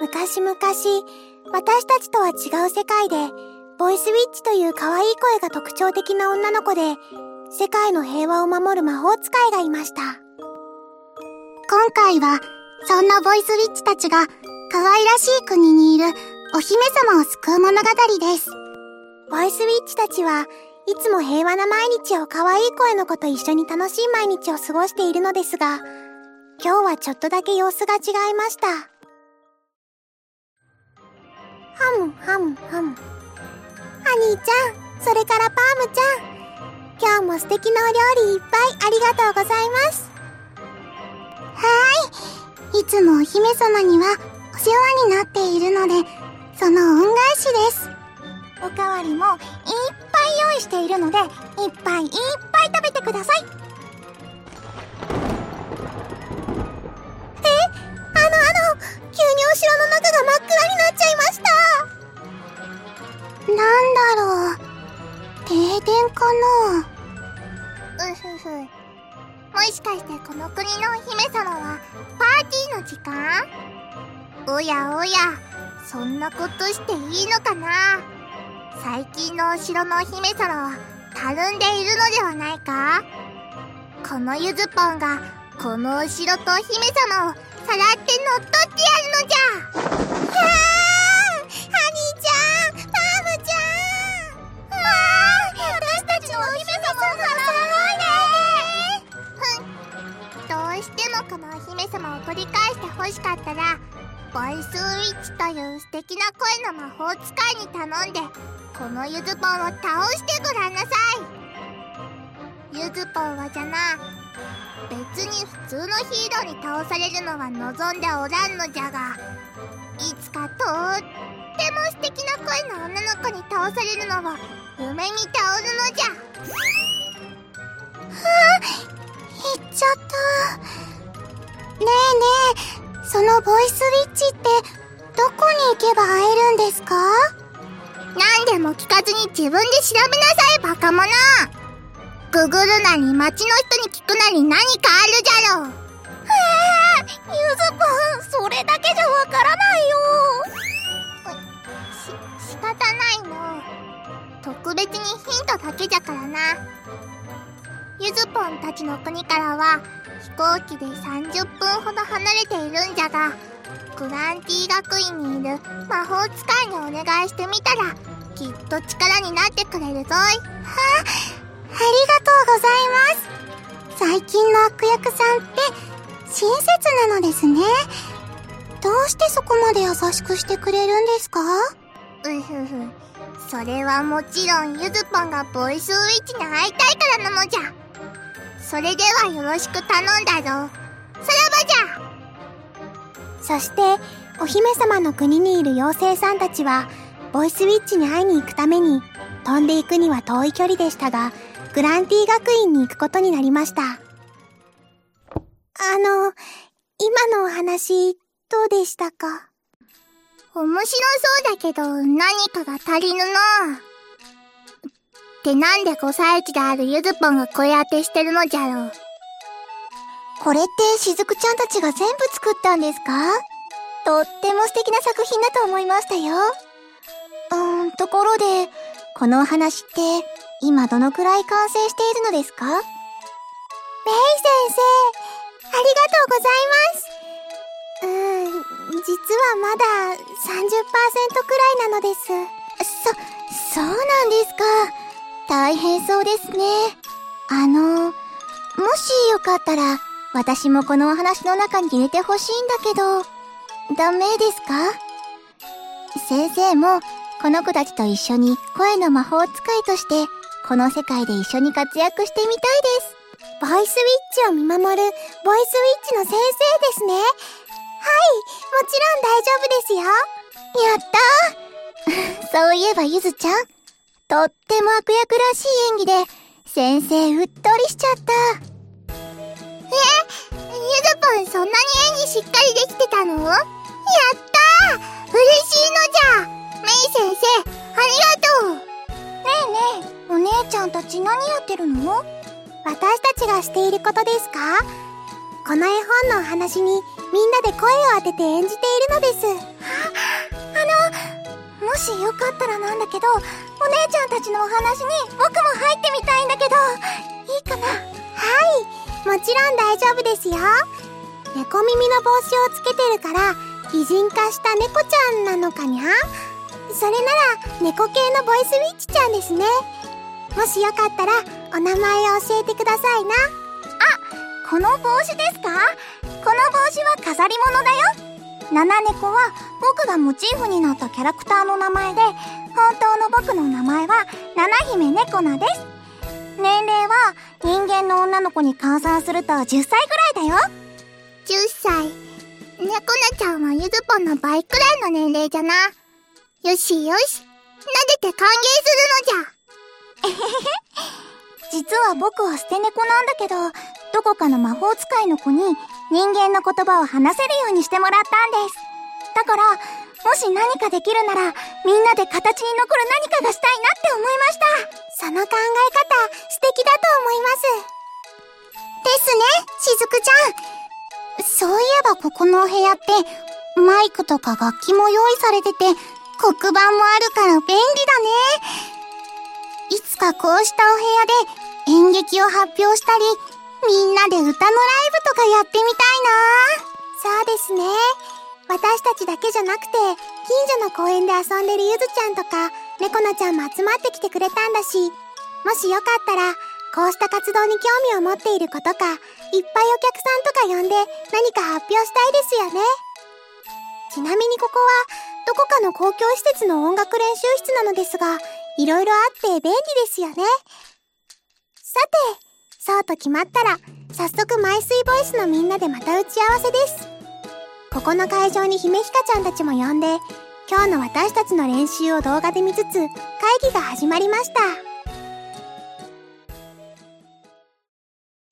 昔々、私たちとは違う世界で、ボイスウィッチという可愛い声が特徴的な女の子で、世界の平和を守る魔法使いがいました。今回は、そんなボイスウィッチたちが、可愛らしい国にいるお姫様を救う物語です。ボイスウィッチたちはいつも平和な毎日を可愛い声の子と一緒に楽しい毎日を過ごしているのですが、今日はちょっとだけ様子が違いました。ハムハムハム。ハニーちゃん、それからパームちゃん。今日も素敵なお料理いっぱいありがとうございます。はーい。いつもお姫様にはお世話になっているので、その恩返しです。おかわりもいっぱい用意しているので、いっぱいいっぱい食べてください。急にお城の中が真っ暗になっちゃいました。なんだろう。停電かな？うふふ。もしかしてこの国のお姫様はパーティーの時間？おやおや、そんなことしていいのかな？最近のお城のお姫様はたるんでいるのではないか？このゆずぽんがこのお城とお姫様をさらって乗っ取ってやるのじゃキャーハニーちゃんパームちゃんまあ私たちのお姫様をさらわない。でどうしてもこのお姫様を取り返して欲しかったらボイスウィッチとい。う素敵な声の魔法使い。に頼んでこのゆずぽンを倒してごらんなさい。ゆずぽンはじゃな別に普通のヒーローに倒されるのは望んでおらんのじゃがいつかとっても素敵な声の女の子に倒されるのを夢見ておるのじゃ。はあ行っちゃった。ねえねえそのボイスウィッチってどこに行けば会えるんですか？何でも聞かずに自分で調べなさいバカ者。ググるなり街の人に聞くなり何かあるじゃろへえゆずぽんそれだけじゃわからないよ。し仕方ないの。特別にヒントだけじゃからな。ゆずぽんたちの国からは飛行機で30分ほど離れているんじゃがグランティ学院にいる魔法使いにお願いしてみたらきっと力になってくれるぞい。はあ、ございます。最近の悪役さんって親切なのですね。どうしてそこまで優しくしてくれるんですか？うふふそれはもちろんゆずぽんがボイスウィッチに会いたいからなのじゃ。それではよろしく頼んだぞ。さらばじゃ。そしてお姫様の国にいる妖精さんたちはボイスウィッチに会いに行くために飛んでいくには遠い距離でしたがグランティ学院に行くことになりましたあの今のお話どうでしたか？面白そうだけど何かが足りぬのってなんで5歳児であるゆずぽんが声当てしてるのじゃろう。これってしずくちゃんたちが全部作ったんですか？とっても素敵な作品だと思いましたよ。うーん、ところで、このお話って今どのくらい完成しているのですか？メイ先生、ありがとうございます。うーん、実はまだ30%くらいなのです。そ、そうなんですか。大変そうですね。あの、もしよかったら、私もこのお話の中に入れてほしいんだけど、ダメですか？先生も、この子たちと一緒に声の魔法使いとして、この世界で一緒に活躍してみたいです。ボイスウィッチを見守る、ボイスウィッチの先生ですね。はい、もちろん大丈夫ですよ。やったー そういえばゆずちゃん、とっても悪役らしい演技で、先生うっとりしちゃった。えゆずぽんそんなに演技しっかりできてたの？やったー嬉しいのじゃメイ先生、ありがとうえねえ、お姉ちゃんたち何やってるの？私たちがしていることですか？この絵本のお話にみんなで声を当てて演じているのです。あの、もしよかったらなんだけど、お姉ちゃんたちのお話に僕も入ってみたいんだけど、いいかな？はい、もちろん大丈夫ですよ。猫耳の帽子をつけてるから、擬人化した猫ちゃんなのかにゃ？それなら、猫系のボイスウィッチちゃんですね。もしよかったら、お名前を教えてくださいな。あ、この帽子ですか？この帽子は飾り物だよ。七猫は僕がモチーフになったキャラクターの名前で、本当の僕の名前は七姫猫なです。年齢は人間の女の子に換算すると10歳ぐらいだよ。10歳。猫なちゃんはゆずぽんの倍くらいの年齢じゃな。よしよし。撫でて歓迎するのじゃ。えへへ。実は僕は捨て猫なんだけど、どこかの魔法使いの子に人間の言葉を話せるようにしてもらったんです。だから、もし何かできるなら、みんなで形に残る何かがしたいなって思いました。その考え方、素敵だと思います。ですね、しずくちゃん。そういえばここのお部屋って、マイクとか楽器も用意されてて、黒板もあるから便利だね。いつかこうしたお部屋で演劇を発表したり、みんなで歌のライブとかやってみたいなそうですね。私たちだけじゃなくて、近所の公園で遊んでるゆずちゃんとか、猫なちゃんも集まってきてくれたんだし、もしよかったら、こうした活動に興味を持っている子とか、いっぱいお客さんとか呼んで何か発表したいですよね。ちなみにここは、どこかの公共施設の音楽練習室なのですが、いろいろあって便利ですよね。さて、そうと決まったら、早速マイスイボイスのみんなでまた打ち合わせです。ここの会場に姫ひかちゃんたちも呼んで、今日の私たちの練習を動画で見つつ、会議が始まりました。ね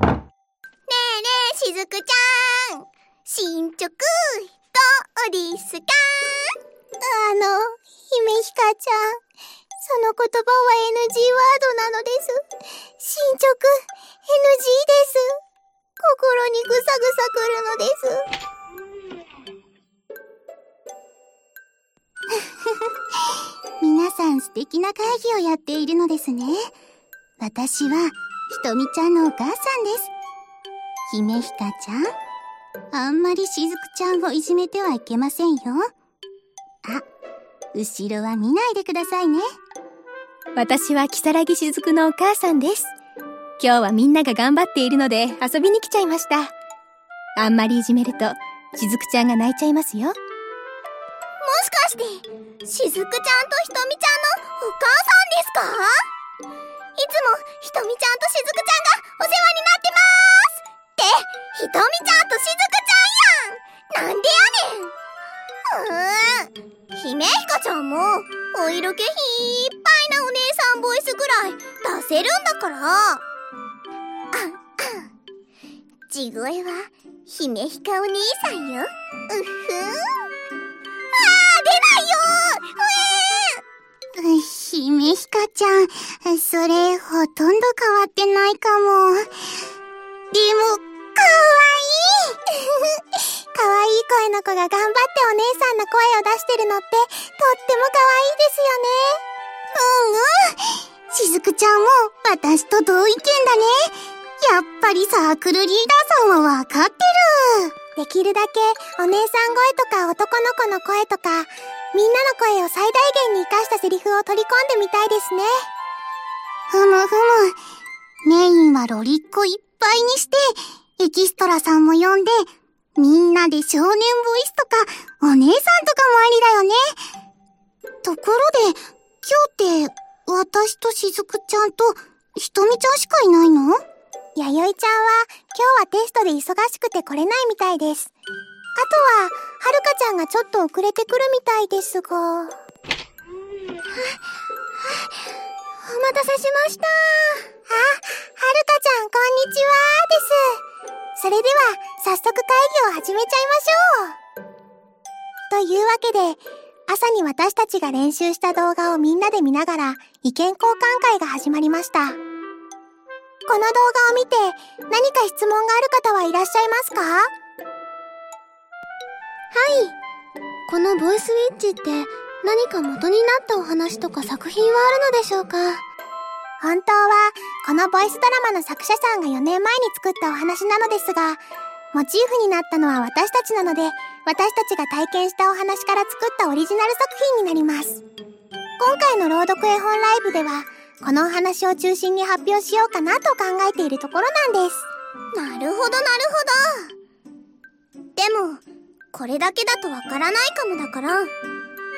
えねえ、しずくちゃん。進捗、どうですか？あの、姫ひかちゃん。その言葉は NG ワードなのです。進捗、NG です。心にぐさぐさくるのです。皆さん素敵な会議をやっているのですね。私は、ひとみちゃんのお母さんです。姫ひかちゃん。あんまりしずくちゃんをいじめてはいけませんよ。あ、後ろは見ないでくださいね。私は木更木しずくのお母さんです。今日はみんなが頑張っているので遊びに来ちゃいました。あんまりいじめると、しずくちゃんが泣いちゃいますよ。しかして、しずくちゃんとひとみちゃんのお母さんですか？いつもひとみちゃんとしずくちゃんがお世話になってますってひとみちゃんとしずくちゃんやんなんでやねんうーん。姫ひかちゃんもお色気いっぱいなお姉さんボイスぐらい出せるんだから。ああ地声は姫ひかお兄さんよ。うっふん。ないよ。姫ひかちゃん、それほとんど変わってないかも。声の子が頑張ってお姉さんの声を出してるのって、とってもかわいいですよね。うんうん。しずくちゃんも私と同意見だね。やっぱりサークルリーダーさんはわかってる。できるだけお姉さん声とか男の子の声とか、みんなの声を最大限に活かしたセリフを取り込んでみたいですね。ふむふむ。メインはロリッコいっぱいにして、エキストラさんも呼んで、みんなで少年ボイスとか、お姉さんとかもありだよね。ところで、今日って、私としずくちゃんと、ひとみちゃんしかいないの？やよいちゃんは、今日はテストで忙しくて来れないみたいです。あとは、はるかちゃんがちょっと遅れてくるみたいですが。お待たせしました。あ、はるかちゃん、こんにちはです。それでは、早速会議を始めちゃいましょう。というわけで、朝に私たちが練習した動画をみんなで見ながら意見交換会が始まりました。この動画を見て何か質問がある方はいらっしゃいますか？はいこのボイスウィッチって何か元になったお話とか作品はあるのでしょうか？本当は、このボイスドラマの作者さんが4年前に作ったお話なのですが、モチーフになったのは私たちなので、私たちが体験したお話から作ったオリジナル作品になります。今回の朗読絵本ライブでは、このお話を中心に発表しようかなと考えているところなんです。なるほどなるほど。でも、これだけだとわからないかもだから、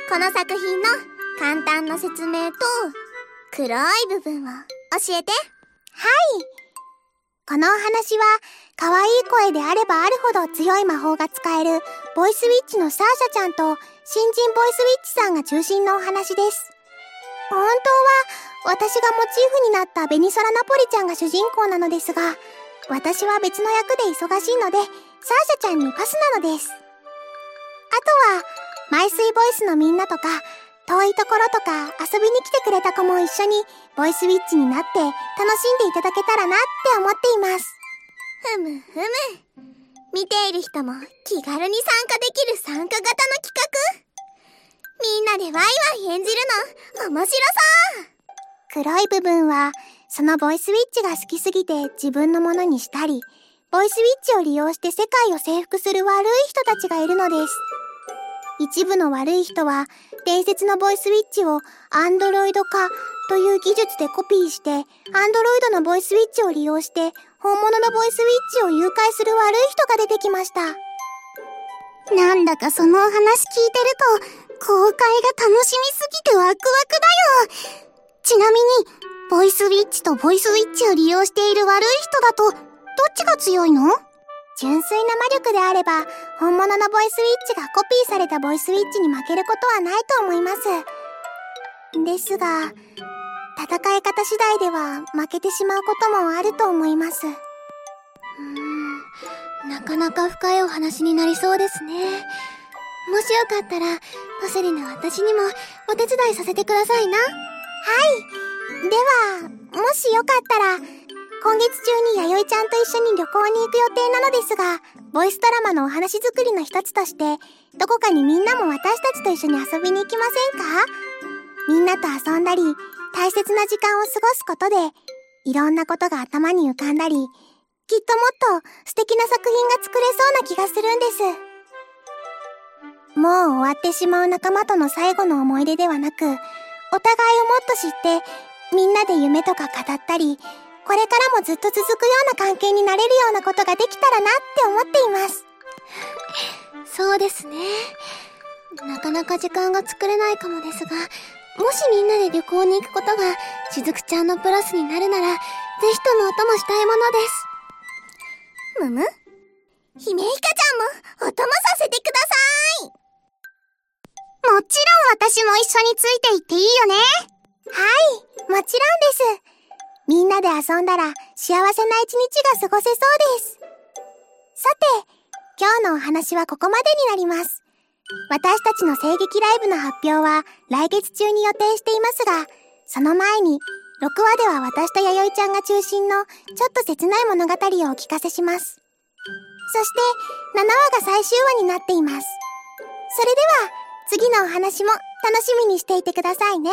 この作品の簡単な説明と、黒い部分を教えて。はい。このお話は、可愛い声であればあるほど強い魔法が使える、ボイスウィッチのサーシャちゃんと、新人ボイスウィッチさんが中心のお話です。本当は、私がモチーフになったベニソラナポリちゃんが主人公なのですが、私は別の役で忙しいので、サーシャちゃんにパスなのです。あとは、マイスイボイスのみんなとか、遠いところとか遊びに来てくれた子も一緒にボイスウィッチになって楽しんでいただけたらなって思っています。ふむふむ。見ている人も気軽に参加できる参加型の企画。みんなでワイワイ演じるの面白そう黒い部分はそのボイスウィッチが好きすぎて自分のものにしたり、ボイスウィッチを利用して世界を征服する悪い人たちがいるのです。一部の悪い人は伝説のボイスウィッチをアンドロイド化という技術でコピーして、アンドロイドのボイスウィッチを利用して、本物のボイスウィッチを誘拐する悪い人が出てきました。なんだかそのお話聞いてると、公開が楽しみすぎてワクワクだよ。ちなみに、ボイスウィッチとボイスウィッチを利用している悪い人だと、どっちが強いの？純粋な魔力であれば、本物のボイスウィッチがコピーされたボイスウィッチに負けることはないと思います。ですが、戦い方次第では負けてしまうこともあると思います。うーん、なかなか深いお話になりそうですね。もしよかったら、パセリの私にもお手伝いさせてくださいな。はい。では、もしよかったら、今月中に弥生ちゃんと一緒に旅行に行く予定なのですが、ボイスドラマのお話作りの一つとして、どこかにみんなも私たちと一緒に遊びに行きませんか？みんなと遊んだり、大切な時間を過ごすことで、いろんなことが頭に浮かんだり、きっともっと素敵な作品が作れそうな気がするんです。もう終わってしまう仲間との最後の思い出ではなく、お互いをもっと知って、みんなで夢とか語ったり、これからもずっと続くような関係になれるようなことができたらなって思っています。そうですね。なかなか時間が作れないかもですが、もしみんなで旅行に行くことが、しずくちゃんのプラスになるなら、ぜひともお供したいものです。むむ？姫ひかちゃんもお供させてくださいもちろん私も一緒についていっていいよねはい、もちろんです。みんなで遊んだら幸せな一日が過ごせそうです。さて、今日のお話はここまでになります。私たちの声劇ライブの発表は来月中に予定していますが、その前に、6話では私と弥生ちゃんが中心のちょっと切ない物語をお聞かせします。そして、7話が最終話になっています。それでは、次のお話も楽しみにしていてくださいね。